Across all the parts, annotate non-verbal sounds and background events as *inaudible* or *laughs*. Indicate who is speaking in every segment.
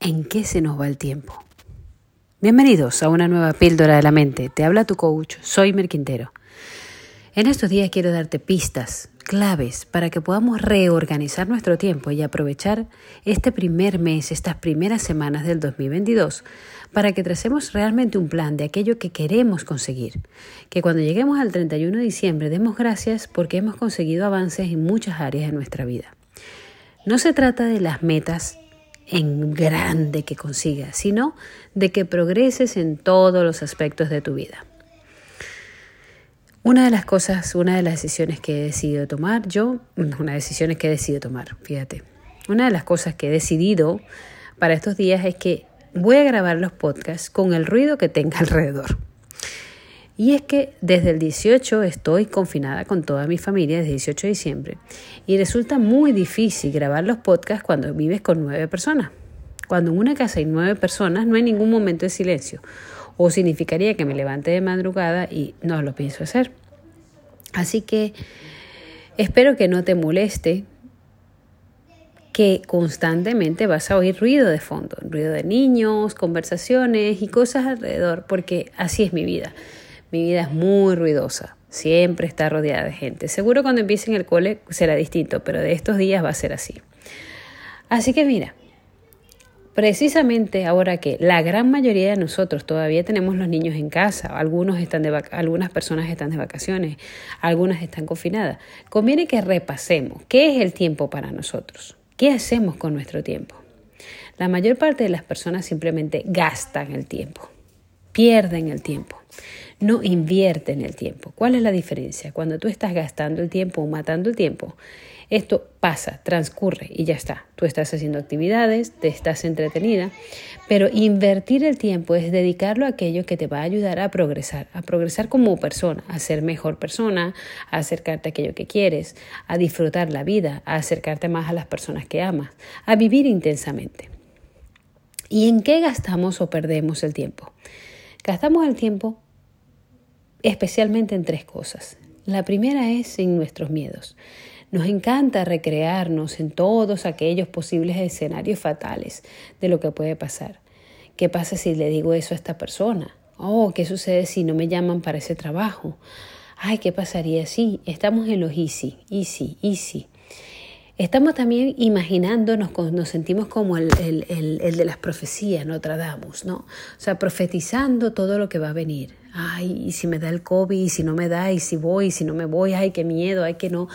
Speaker 1: en qué se nos va el tiempo. Bienvenidos a una nueva píldora de la mente. Te habla tu coach, soy Merquintero. En estos días quiero darte pistas, claves para que podamos reorganizar nuestro tiempo y aprovechar este primer mes, estas primeras semanas del 2022, para que tracemos realmente un plan de aquello que queremos conseguir. Que cuando lleguemos al 31 de diciembre demos gracias porque hemos conseguido avances en muchas áreas de nuestra vida. No se trata de las metas en grande que consigas, sino de que progreses en todos los aspectos de tu vida. Una de las cosas, una de las decisiones que he decidido tomar, yo, una decisión que he decidido tomar, fíjate, una de las cosas que he decidido para estos días es que voy a grabar los podcasts con el ruido que tenga *laughs* alrededor. Y es que desde el 18 estoy confinada con toda mi familia, desde el 18 de diciembre, y resulta muy difícil grabar los podcasts cuando vives con nueve personas. Cuando en una casa hay nueve personas no hay ningún momento de silencio, o significaría que me levante de madrugada y no lo pienso hacer. Así que espero que no te moleste que constantemente vas a oír ruido de fondo, ruido de niños, conversaciones y cosas alrededor, porque así es mi vida. Mi vida es muy ruidosa, siempre está rodeada de gente. Seguro cuando empiece en el cole será distinto, pero de estos días va a ser así. Así que mira, precisamente ahora que la gran mayoría de nosotros todavía tenemos los niños en casa, algunos están de algunas personas están de vacaciones, algunas están confinadas, conviene que repasemos qué es el tiempo para nosotros, qué hacemos con nuestro tiempo. La mayor parte de las personas simplemente gastan el tiempo, pierden el tiempo no invierte en el tiempo. ¿Cuál es la diferencia? Cuando tú estás gastando el tiempo o matando el tiempo, esto pasa, transcurre y ya está. Tú estás haciendo actividades, te estás entretenida, pero invertir el tiempo es dedicarlo a aquello que te va a ayudar a progresar, a progresar como persona, a ser mejor persona, a acercarte a aquello que quieres, a disfrutar la vida, a acercarte más a las personas que amas, a vivir intensamente. ¿Y en qué gastamos o perdemos el tiempo? Gastamos el tiempo especialmente en tres cosas. La primera es en nuestros miedos. Nos encanta recrearnos en todos aquellos posibles escenarios fatales de lo que puede pasar. ¿Qué pasa si le digo eso a esta persona? Oh, ¿qué sucede si no me llaman para ese trabajo? Ay, ¿qué pasaría si? Estamos en los easy, easy, easy. Estamos también imaginándonos, nos sentimos como el, el, el, de las profecías, no tratamos, ¿no? O sea, profetizando todo lo que va a venir. Ay, si me da el COVID, y si no me da, y si voy, y si no me voy, ay, qué miedo, ay, que no.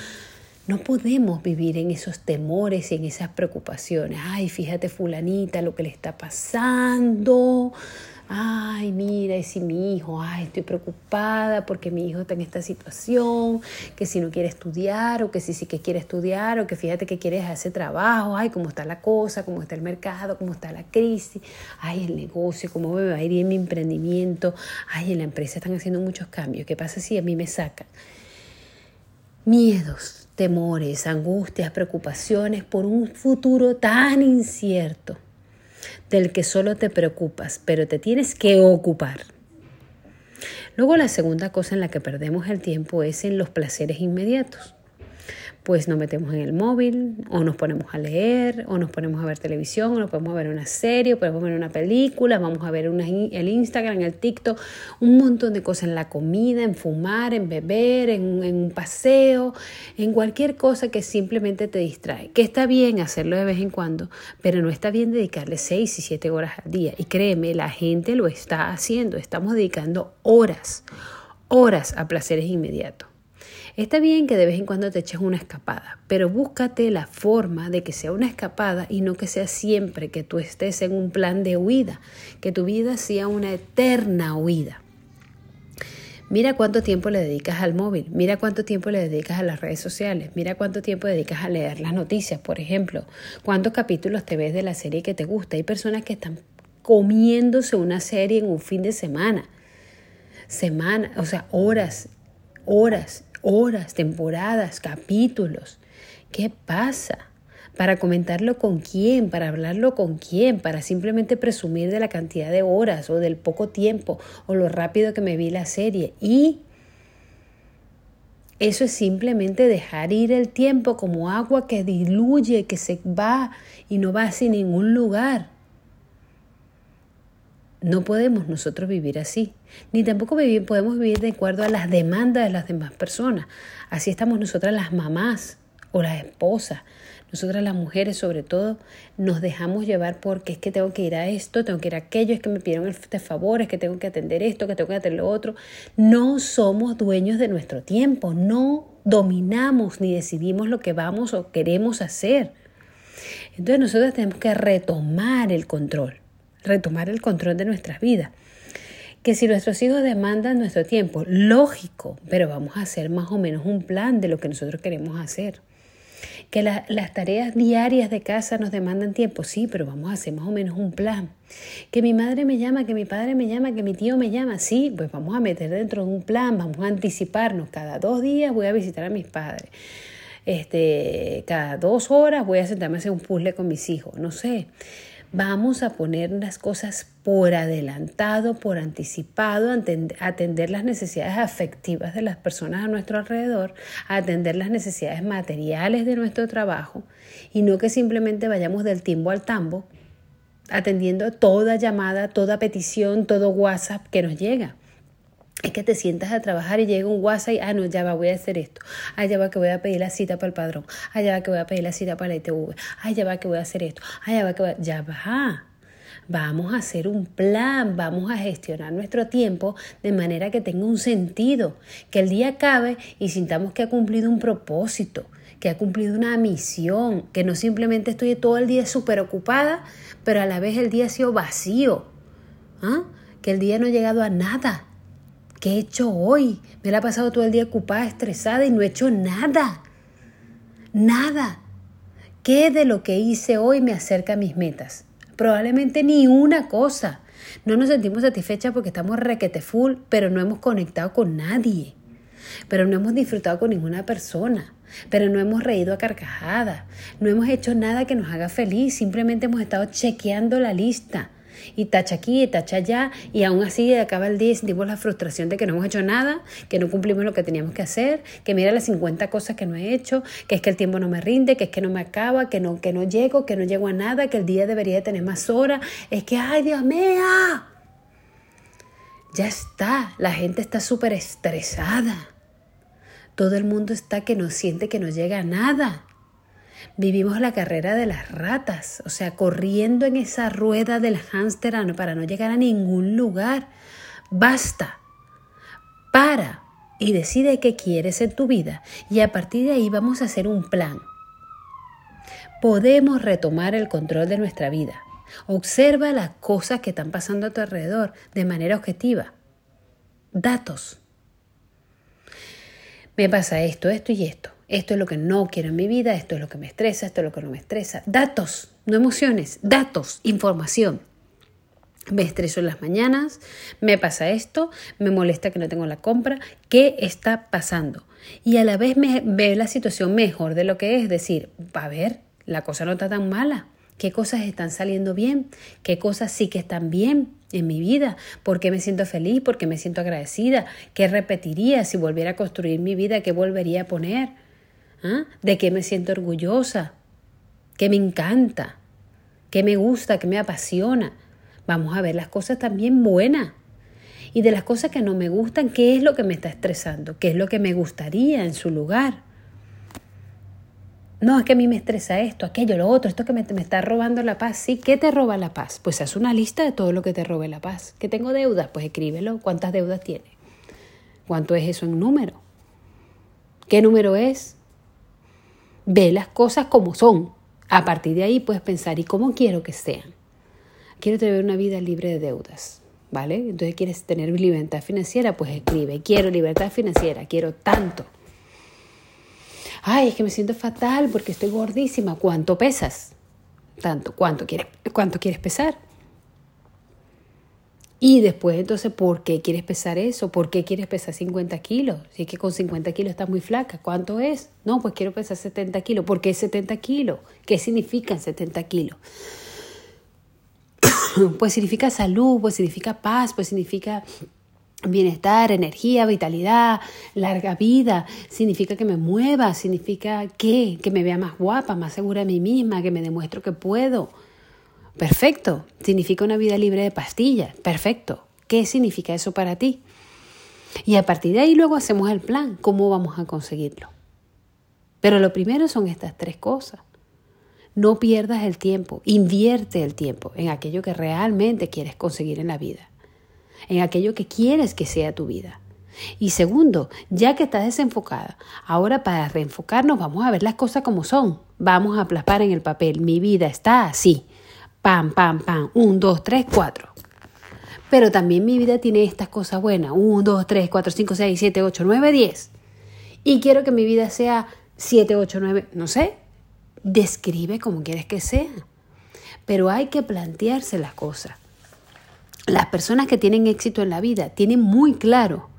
Speaker 1: No podemos vivir en esos temores y en esas preocupaciones. Ay, fíjate fulanita lo que le está pasando ay, mira, y si mi hijo, ay, estoy preocupada porque mi hijo está en esta situación, que si no quiere estudiar, o que si sí que quiere estudiar, o que fíjate que quieres hacer trabajo, ay, cómo está la cosa, cómo está el mercado, cómo está la crisis, ay, el negocio, cómo me va a ir en mi emprendimiento, ay, en la empresa están haciendo muchos cambios, ¿qué pasa si a mí me sacan? Miedos, temores, angustias, preocupaciones por un futuro tan incierto del que solo te preocupas, pero te tienes que ocupar. Luego la segunda cosa en la que perdemos el tiempo es en los placeres inmediatos pues nos metemos en el móvil o nos ponemos a leer o nos ponemos a ver televisión o nos podemos ver una serie o podemos ver una película, vamos a ver el Instagram, el TikTok, un montón de cosas en la comida, en fumar, en beber, en, en un paseo, en cualquier cosa que simplemente te distrae. Que está bien hacerlo de vez en cuando, pero no está bien dedicarle 6 y 7 horas al día. Y créeme, la gente lo está haciendo, estamos dedicando horas, horas a placeres inmediatos. Está bien que de vez en cuando te eches una escapada, pero búscate la forma de que sea una escapada y no que sea siempre que tú estés en un plan de huida, que tu vida sea una eterna huida. Mira cuánto tiempo le dedicas al móvil, mira cuánto tiempo le dedicas a las redes sociales, mira cuánto tiempo dedicas a leer las noticias, por ejemplo, cuántos capítulos te ves de la serie que te gusta. Hay personas que están comiéndose una serie en un fin de semana, semana, o sea, horas, horas horas, temporadas, capítulos. ¿Qué pasa? Para comentarlo con quién, para hablarlo con quién, para simplemente presumir de la cantidad de horas o del poco tiempo o lo rápido que me vi la serie. Y eso es simplemente dejar ir el tiempo como agua que diluye, que se va y no va hacia ningún lugar. No podemos nosotros vivir así, ni tampoco podemos vivir de acuerdo a las demandas de las demás personas. Así estamos nosotras las mamás o las esposas. Nosotras las mujeres sobre todo nos dejamos llevar porque es que tengo que ir a esto, tengo que ir a aquello, es que me pidieron este favor, es que tengo que atender esto, que tengo que atender lo otro. No somos dueños de nuestro tiempo, no dominamos ni decidimos lo que vamos o queremos hacer. Entonces nosotros tenemos que retomar el control, retomar el control de nuestras vidas. Que si nuestros hijos demandan nuestro tiempo, lógico, pero vamos a hacer más o menos un plan de lo que nosotros queremos hacer. Que las tareas diarias de casa nos demandan tiempo, sí, pero vamos a hacer más o menos un plan. Que mi madre me llama, que mi padre me llama, que mi tío me llama, sí, pues vamos a meter dentro de un plan, vamos a anticiparnos. Cada dos días voy a visitar a mis padres este, cada dos horas voy a sentarme a hacer un puzzle con mis hijos, no sé. Vamos a poner las cosas por adelantado, por anticipado, atender las necesidades afectivas de las personas a nuestro alrededor, atender las necesidades materiales de nuestro trabajo y no que simplemente vayamos del timbo al tambo atendiendo toda llamada, toda petición, todo WhatsApp que nos llega es que te sientas a trabajar y llega un WhatsApp y, ah, no, ya va, voy a hacer esto. Ah, ya va que voy a pedir la cita para el padrón. Ah, ya va que voy a pedir la cita para la ITV. Ah, ya va que voy a hacer esto. Ah, ya va que voy a... Ya va. Vamos a hacer un plan, vamos a gestionar nuestro tiempo de manera que tenga un sentido, que el día acabe y sintamos que ha cumplido un propósito, que ha cumplido una misión, que no simplemente estoy todo el día súper ocupada, pero a la vez el día ha sido vacío, ¿Ah? que el día no ha llegado a nada ¿Qué he hecho hoy? Me la he pasado todo el día ocupada, estresada y no he hecho nada. Nada. ¿Qué de lo que hice hoy me acerca a mis metas? Probablemente ni una cosa. No nos sentimos satisfechas porque estamos requete full, pero no hemos conectado con nadie. Pero no hemos disfrutado con ninguna persona. Pero no hemos reído a carcajadas. No hemos hecho nada que nos haga feliz. Simplemente hemos estado chequeando la lista y tacha aquí y tacha allá y aún así acaba el día y sentimos la frustración de que no hemos hecho nada, que no cumplimos lo que teníamos que hacer, que mira las 50 cosas que no he hecho, que es que el tiempo no me rinde, que es que no me acaba, que no, que no llego, que no llego a nada, que el día debería de tener más horas, es que, ay Dios mío, ya está, la gente está súper estresada. Todo el mundo está que no siente que no llega a nada. Vivimos la carrera de las ratas, o sea, corriendo en esa rueda del hámster para no llegar a ningún lugar. Basta. Para y decide qué quieres en tu vida y a partir de ahí vamos a hacer un plan. Podemos retomar el control de nuestra vida. Observa las cosas que están pasando a tu alrededor de manera objetiva. Datos. Me pasa esto, esto y esto. Esto es lo que no quiero en mi vida, esto es lo que me estresa, esto es lo que no me estresa. Datos, no emociones, datos, información. Me estreso en las mañanas, me pasa esto, me molesta que no tengo la compra, ¿qué está pasando? Y a la vez me ve la situación mejor de lo que es, decir, a ver, la cosa no está tan mala, qué cosas están saliendo bien, qué cosas sí que están bien en mi vida, por qué me siento feliz, por qué me siento agradecida, qué repetiría si volviera a construir mi vida, qué volvería a poner. ¿Ah? de qué me siento orgullosa, qué me encanta, qué me gusta, qué me apasiona. Vamos a ver las cosas también buenas. Y de las cosas que no me gustan, ¿qué es lo que me está estresando? ¿Qué es lo que me gustaría en su lugar? No, es que a mí me estresa esto, aquello, lo otro, esto que me, está robando la paz. Sí, ¿qué te roba la paz? Pues haz una lista de todo lo que te robe la paz. ¿Que tengo deudas? Pues escríbelo. ¿Cuántas deudas tiene? ¿Cuánto es eso en número? ¿Qué número es? Ve las cosas como son. A partir de ahí puedes pensar, ¿y cómo quiero que sean? Quiero tener una vida libre de deudas, ¿vale? Entonces quieres tener libertad financiera, pues escribe, quiero libertad financiera, quiero tanto. Ay, es que me siento fatal porque estoy gordísima. ¿Cuánto pesas? Tanto. ¿Cuánto quieres, cuánto quieres pesar? Y después, entonces, ¿por qué quieres pesar eso? ¿Por qué quieres pesar 50 kilos? Si es que con 50 kilos estás muy flaca, ¿cuánto es? No, pues quiero pesar 70 kilos. ¿Por qué 70 kilos? ¿Qué significan 70 kilos? *coughs* pues significa salud, pues significa paz, pues significa bienestar, energía, vitalidad, larga vida, significa que me mueva, significa que, que me vea más guapa, más segura de mí misma, que me demuestro que puedo. Perfecto. Significa una vida libre de pastillas. Perfecto. ¿Qué significa eso para ti? Y a partir de ahí luego hacemos el plan. ¿Cómo vamos a conseguirlo? Pero lo primero son estas tres cosas. No pierdas el tiempo, invierte el tiempo en aquello que realmente quieres conseguir en la vida, en aquello que quieres que sea tu vida. Y segundo, ya que estás desenfocada, ahora para reenfocarnos vamos a ver las cosas como son. Vamos a plasmar en el papel, mi vida está así. Pam, pam, pam. Un, dos, tres, cuatro. Pero también mi vida tiene estas cosas buenas. Un, dos, tres, cuatro, cinco, seis, siete, ocho, nueve, diez. Y quiero que mi vida sea siete, ocho, nueve, no sé. Describe como quieres que sea. Pero hay que plantearse las cosas. Las personas que tienen éxito en la vida tienen muy claro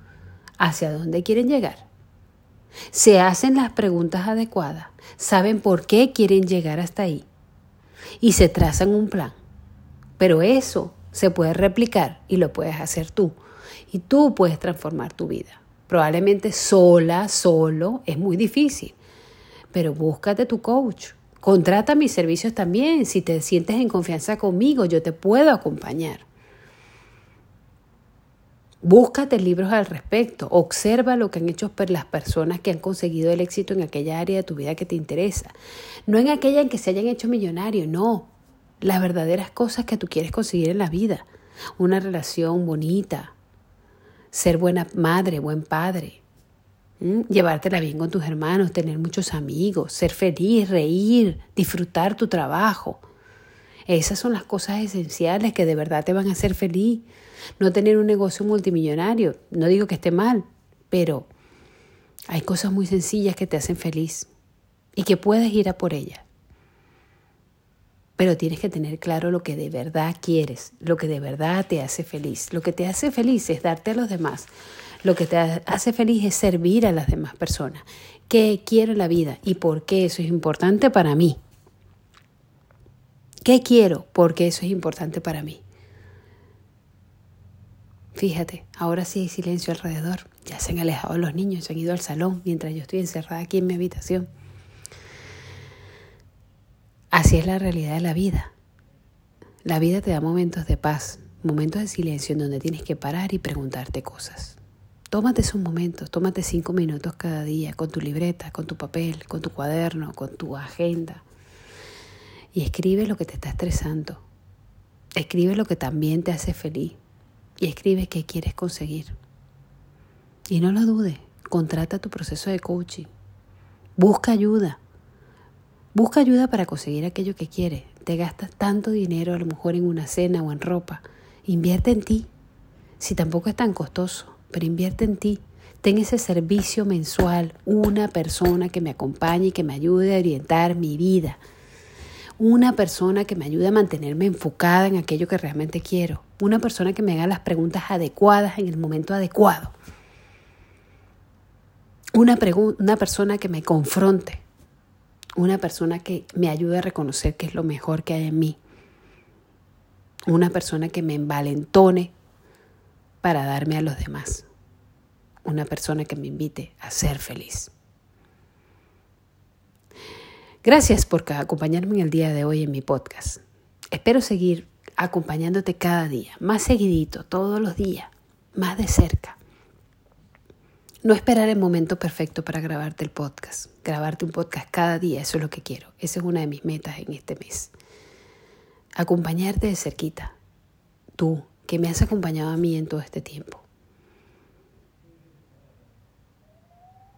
Speaker 1: hacia dónde quieren llegar. Se hacen las preguntas adecuadas, saben por qué quieren llegar hasta ahí y se trazan un plan. Pero eso se puede replicar y lo puedes hacer tú. Y tú puedes transformar tu vida. Probablemente sola, solo, es muy difícil. Pero búscate tu coach. Contrata mis servicios también. Si te sientes en confianza conmigo, yo te puedo acompañar. Búscate libros al respecto, observa lo que han hecho las personas que han conseguido el éxito en aquella área de tu vida que te interesa. No en aquella en que se hayan hecho millonarios, no. Las verdaderas cosas que tú quieres conseguir en la vida. Una relación bonita, ser buena madre, buen padre, llevártela bien con tus hermanos, tener muchos amigos, ser feliz, reír, disfrutar tu trabajo. Esas son las cosas esenciales que de verdad te van a hacer feliz. No tener un negocio multimillonario, no digo que esté mal, pero hay cosas muy sencillas que te hacen feliz y que puedes ir a por ellas. Pero tienes que tener claro lo que de verdad quieres, lo que de verdad te hace feliz. Lo que te hace feliz es darte a los demás. Lo que te hace feliz es servir a las demás personas. ¿Qué quiero en la vida y por qué eso es importante para mí? ¿Qué quiero? Porque eso es importante para mí. Fíjate, ahora sí hay silencio alrededor. Ya se han alejado los niños, se han ido al salón mientras yo estoy encerrada aquí en mi habitación. Así es la realidad de la vida. La vida te da momentos de paz, momentos de silencio en donde tienes que parar y preguntarte cosas. Tómate esos momentos, tómate cinco minutos cada día con tu libreta, con tu papel, con tu cuaderno, con tu agenda y escribe lo que te está estresando. Escribe lo que también te hace feliz y escribe qué quieres conseguir. Y no lo dudes, contrata tu proceso de coaching. Busca ayuda. Busca ayuda para conseguir aquello que quieres. Te gastas tanto dinero a lo mejor en una cena o en ropa. Invierte en ti. Si tampoco es tan costoso, pero invierte en ti. Ten ese servicio mensual, una persona que me acompañe y que me ayude a orientar mi vida una persona que me ayude a mantenerme enfocada en aquello que realmente quiero, una persona que me haga las preguntas adecuadas en el momento adecuado, una, persona que me confronte, una persona que me ayude a reconocer qué es lo mejor que hay en mí, una persona que me envalentone para darme a los demás, una persona que me invite a ser feliz. Gracias por acompañarme en el día de hoy en mi podcast. Espero seguir acompañándote cada día, más seguidito, todos los días, más de cerca. No esperar el momento perfecto para grabarte el podcast. Grabarte un podcast cada día, eso es lo que quiero. Esa es una de mis metas en este mes. Acompañarte de cerquita. Tú, que me has acompañado a mí en todo este tiempo.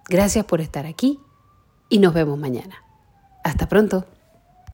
Speaker 1: Gracias por estar aquí y nos vemos mañana. Hasta pronto.